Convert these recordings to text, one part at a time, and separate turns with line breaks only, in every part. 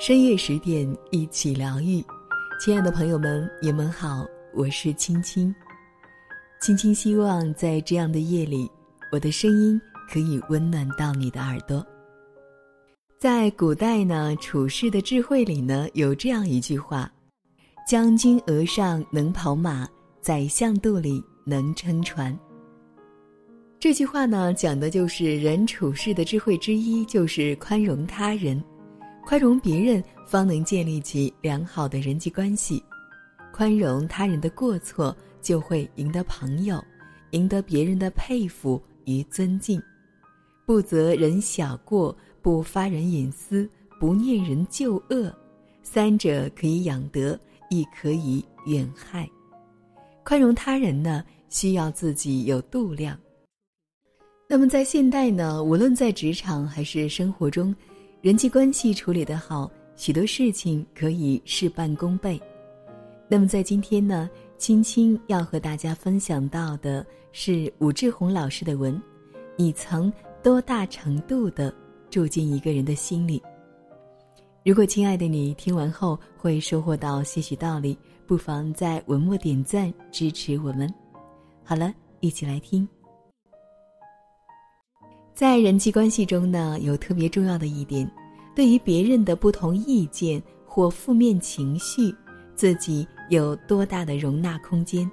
深夜十点，一起疗愈。亲爱的朋友们，你们好，我是青青。青青希望在这样的夜里，我的声音可以温暖到你的耳朵。在古代呢，处世的智慧里呢，有这样一句话：“将军额上能跑马，宰相肚里能撑船。”这句话呢，讲的就是人处事的智慧之一，就是宽容他人。宽容别人，方能建立起良好的人际关系；宽容他人的过错，就会赢得朋友，赢得别人的佩服与尊敬。不责人小过，不发人隐私，不念人旧恶，三者可以养德，亦可以远害。宽容他人呢，需要自己有度量。那么在现代呢，无论在职场还是生活中。人际关系处理得好，许多事情可以事半功倍。那么在今天呢，青青要和大家分享到的是武志红老师的文：你曾多大程度的住进一个人的心里？如果亲爱的你听完后会收获到些许道理，不妨在文末点赞支持我们。好了，一起来听。在人际关系中呢，有特别重要的一点，对于别人的不同意见或负面情绪，自己有多大的容纳空间？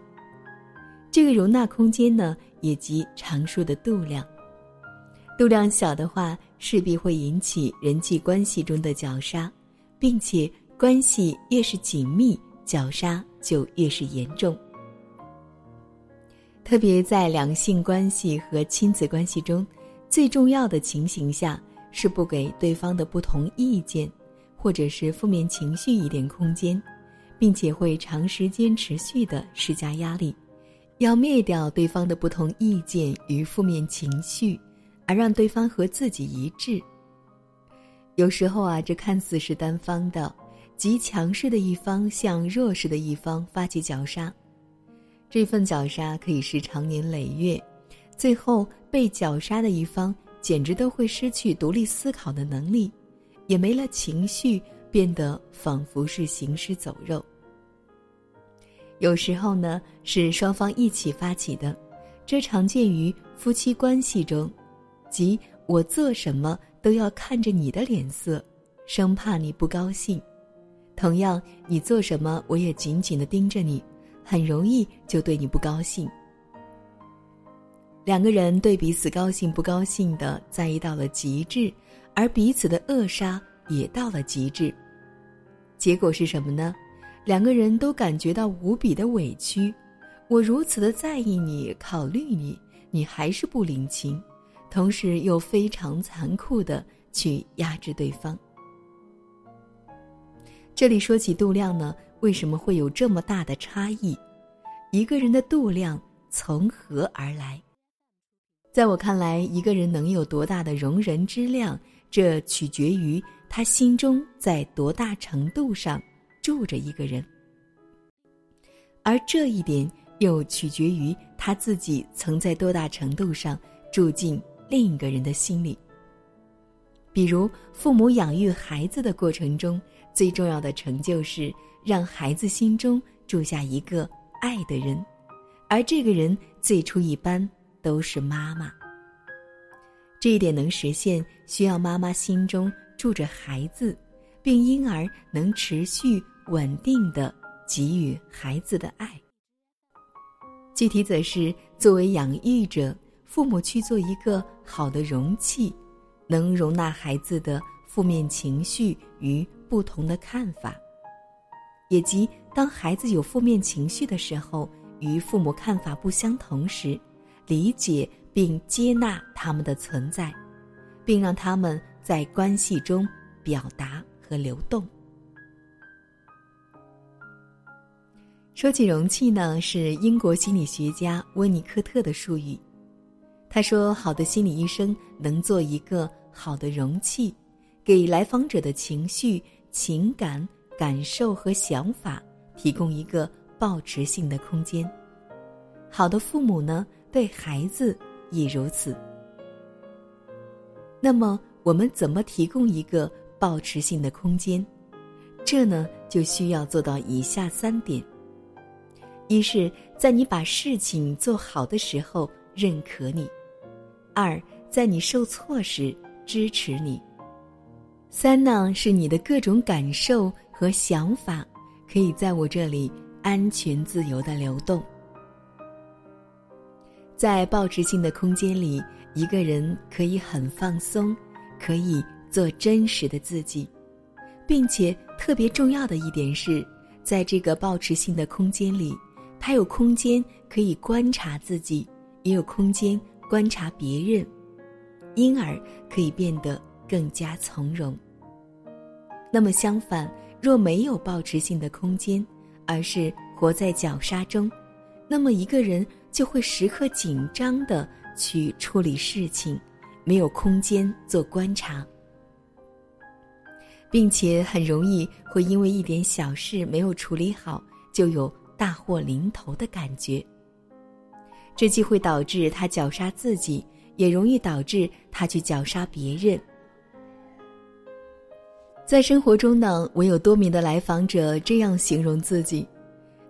这个容纳空间呢，也即常说的度量。度量小的话，势必会引起人际关系中的绞杀，并且关系越是紧密，绞杀就越是严重。特别在两性关系和亲子关系中。最重要的情形下是不给对方的不同意见，或者是负面情绪一点空间，并且会长时间持续的施加压力，要灭掉对方的不同意见与负面情绪，而让对方和自己一致。有时候啊，这看似是单方的，极强势的一方向弱势的一方发起绞杀，这份绞杀可以是长年累月。最后被绞杀的一方，简直都会失去独立思考的能力，也没了情绪，变得仿佛是行尸走肉。有时候呢，是双方一起发起的，这常见于夫妻关系中，即我做什么都要看着你的脸色，生怕你不高兴；同样，你做什么我也紧紧的盯着你，很容易就对你不高兴。两个人对彼此高兴不高兴的在意到了极致，而彼此的扼杀也到了极致。结果是什么呢？两个人都感觉到无比的委屈。我如此的在意你、考虑你，你还是不领情，同时又非常残酷的去压制对方。这里说起度量呢，为什么会有这么大的差异？一个人的度量从何而来？在我看来，一个人能有多大的容人之量，这取决于他心中在多大程度上住着一个人，而这一点又取决于他自己曾在多大程度上住进另一个人的心里。比如，父母养育孩子的过程中，最重要的成就是让孩子心中住下一个爱的人，而这个人最初一般。都是妈妈。这一点能实现，需要妈妈心中住着孩子，并因而能持续稳定的给予孩子的爱。具体则是作为养育者，父母去做一个好的容器，能容纳孩子的负面情绪与不同的看法，也即当孩子有负面情绪的时候，与父母看法不相同时。理解并接纳他们的存在，并让他们在关系中表达和流动。说起容器呢，是英国心理学家温尼科特的术语。他说：“好的心理医生能做一个好的容器，给来访者的情绪、情感、感受和想法提供一个保持性的空间。好的父母呢？”对孩子也如此。那么，我们怎么提供一个保持性的空间？这呢就需要做到以下三点：一是，在你把事情做好的时候认可你；二，在你受挫时支持你；三呢，是你的各种感受和想法可以在我这里安全自由的流动。在保持性的空间里，一个人可以很放松，可以做真实的自己，并且特别重要的一点是，在这个保持性的空间里，他有空间可以观察自己，也有空间观察别人，因而可以变得更加从容。那么相反，若没有保持性的空间，而是活在绞杀中，那么一个人。就会时刻紧张的去处理事情，没有空间做观察，并且很容易会因为一点小事没有处理好，就有大祸临头的感觉。这既会导致他绞杀自己，也容易导致他去绞杀别人。在生活中呢，我有多名的来访者这样形容自己。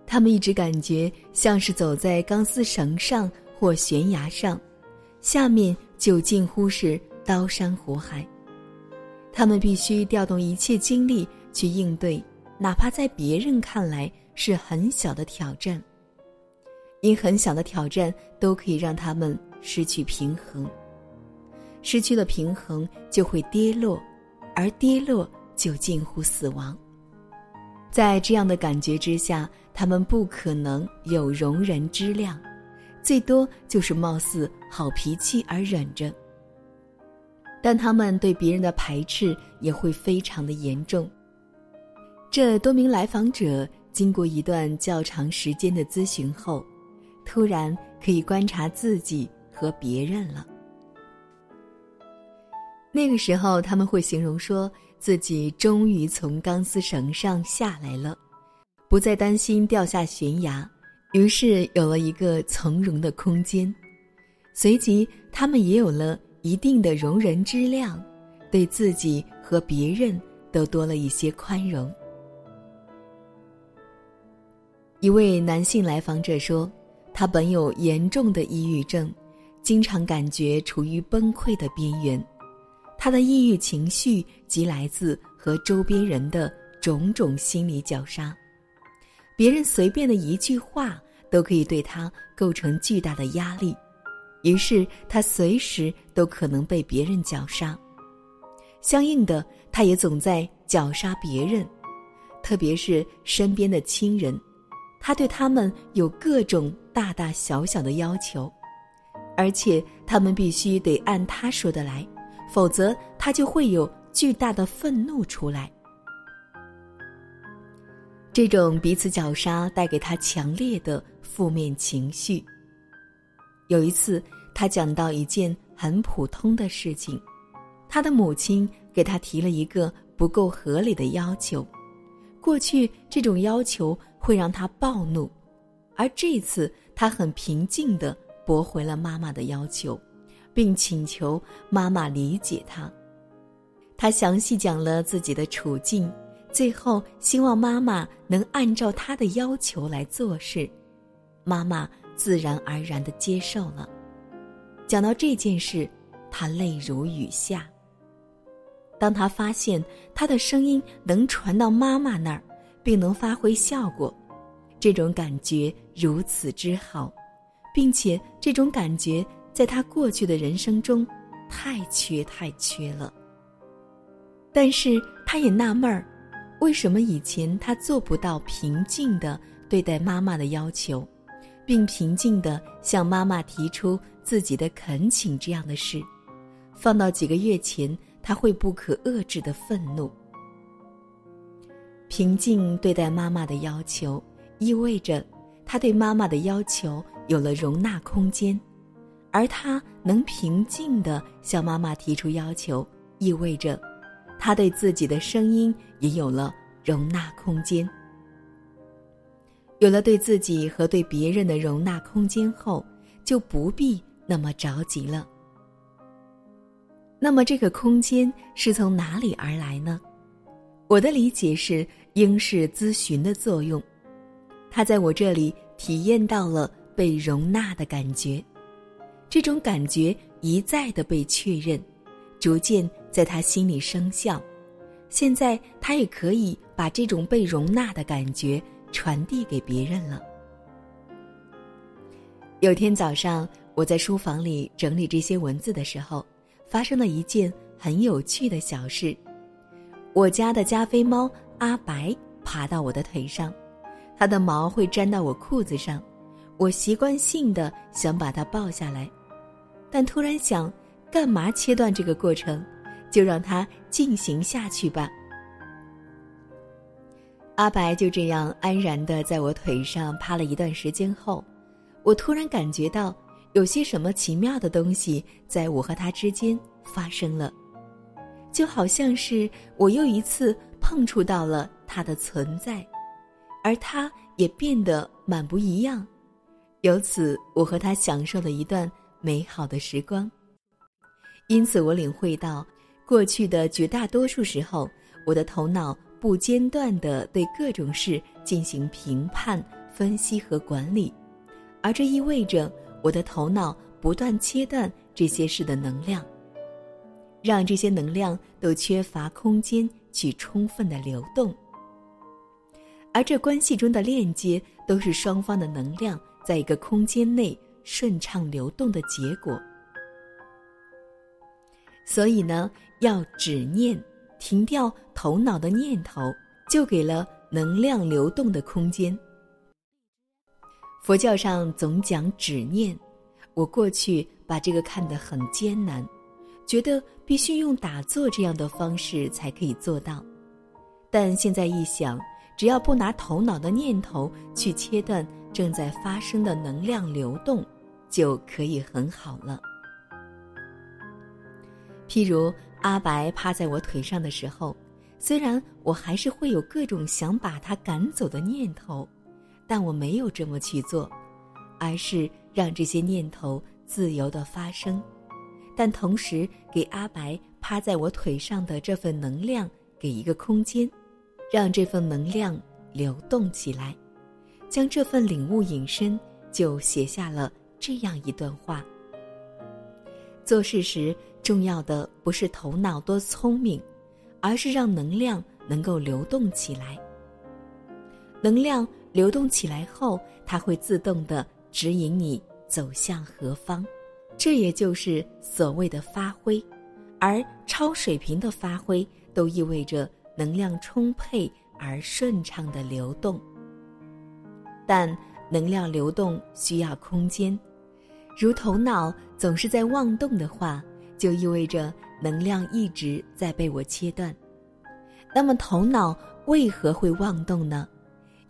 他们一直感觉像是走在钢丝绳上或悬崖上，下面就近乎是刀山火海。他们必须调动一切精力去应对，哪怕在别人看来是很小的挑战。因很小的挑战都可以让他们失去平衡，失去了平衡就会跌落，而跌落就近乎死亡。在这样的感觉之下。他们不可能有容人之量，最多就是貌似好脾气而忍着。但他们对别人的排斥也会非常的严重。这多名来访者经过一段较长时间的咨询后，突然可以观察自己和别人了。那个时候，他们会形容说自己终于从钢丝绳上下来了。不再担心掉下悬崖，于是有了一个从容的空间。随即，他们也有了一定的容人之量，对自己和别人都多了一些宽容。一位男性来访者说：“他本有严重的抑郁症，经常感觉处于崩溃的边缘。他的抑郁情绪即来自和周边人的种种心理绞杀。”别人随便的一句话都可以对他构成巨大的压力，于是他随时都可能被别人绞杀。相应的，他也总在绞杀别人，特别是身边的亲人，他对他们有各种大大小小的要求，而且他们必须得按他说的来，否则他就会有巨大的愤怒出来。这种彼此绞杀带给他强烈的负面情绪。有一次，他讲到一件很普通的事情，他的母亲给他提了一个不够合理的要求。过去这种要求会让他暴怒，而这次他很平静的驳回了妈妈的要求，并请求妈妈理解他。他详细讲了自己的处境。最后，希望妈妈能按照他的要求来做事，妈妈自然而然的接受了。讲到这件事，他泪如雨下。当他发现他的声音能传到妈妈那儿，并能发挥效果，这种感觉如此之好，并且这种感觉在他过去的人生中太缺太缺了。但是他也纳闷儿。为什么以前他做不到平静的对待妈妈的要求，并平静的向妈妈提出自己的恳请这样的事？放到几个月前，他会不可遏制的愤怒。平静对待妈妈的要求，意味着他对妈妈的要求有了容纳空间，而他能平静的向妈妈提出要求，意味着。他对自己的声音也有了容纳空间，有了对自己和对别人的容纳空间后，就不必那么着急了。那么，这个空间是从哪里而来呢？我的理解是应是咨询的作用，他在我这里体验到了被容纳的感觉，这种感觉一再的被确认，逐渐在他心里生效。现在他也可以把这种被容纳的感觉传递给别人了。有天早上，我在书房里整理这些文字的时候，发生了一件很有趣的小事。我家的加菲猫阿白爬到我的腿上，它的毛会粘到我裤子上，我习惯性的想把它抱下来，但突然想，干嘛切断这个过程？就让它进行下去吧。阿白就这样安然的在我腿上趴了一段时间后，我突然感觉到有些什么奇妙的东西在我和他之间发生了。就好像是我又一次碰触到了它的存在，而它也变得满不一样。由此，我和他享受了一段美好的时光。因此，我领会到，过去的绝大多数时候，我的头脑不间断地对各种事进行评判、分析和管理，而这意味着我的头脑不断切断这些事的能量。让这些能量都缺乏空间去充分的流动，而这关系中的链接都是双方的能量在一个空间内顺畅流动的结果。所以呢，要止念，停掉头脑的念头，就给了能量流动的空间。佛教上总讲止念，我过去把这个看得很艰难。觉得必须用打坐这样的方式才可以做到，但现在一想，只要不拿头脑的念头去切断正在发生的能量流动，就可以很好了。譬如阿白趴在我腿上的时候，虽然我还是会有各种想把他赶走的念头，但我没有这么去做，而是让这些念头自由的发生。但同时，给阿白趴在我腿上的这份能量给一个空间，让这份能量流动起来，将这份领悟引申，就写下了这样一段话：做事时，重要的不是头脑多聪明，而是让能量能够流动起来。能量流动起来后，它会自动的指引你走向何方。这也就是所谓的发挥，而超水平的发挥都意味着能量充沛而顺畅的流动。但能量流动需要空间，如头脑总是在妄动的话，就意味着能量一直在被我切断。那么头脑为何会妄动呢？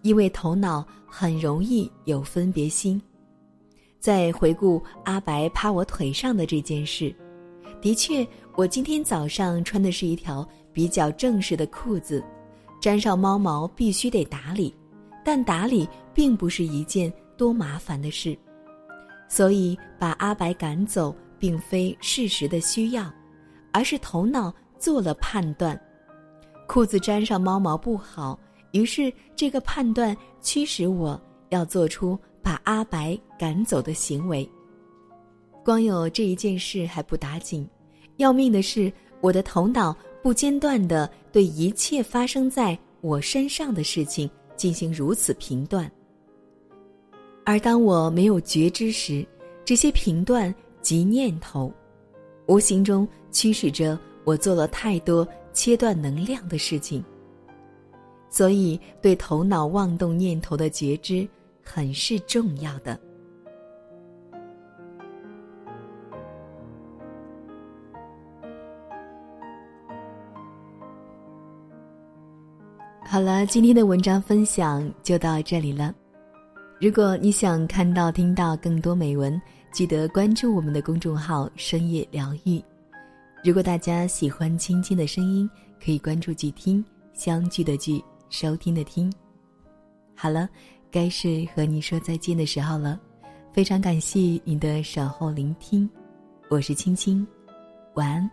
因为头脑很容易有分别心。在回顾阿白趴我腿上的这件事，的确，我今天早上穿的是一条比较正式的裤子，沾上猫毛必须得打理，但打理并不是一件多麻烦的事，所以把阿白赶走并非事实的需要，而是头脑做了判断，裤子沾上猫毛不好，于是这个判断驱使我要做出。把阿白赶走的行为，光有这一件事还不打紧，要命的是我的头脑不间断的对一切发生在我身上的事情进行如此频断。而当我没有觉知时，这些频断及念头，无形中驱使着我做了太多切断能量的事情。所以，对头脑妄动念头的觉知。很是重要的。好了，今天的文章分享就到这里了。如果你想看到、听到更多美文，记得关注我们的公众号“深夜疗愈”。如果大家喜欢青青的声音，可以关注“剧听”，相聚的剧，收听的听。好了。该是和你说再见的时候了，非常感谢你的守候聆听，我是青青，晚安。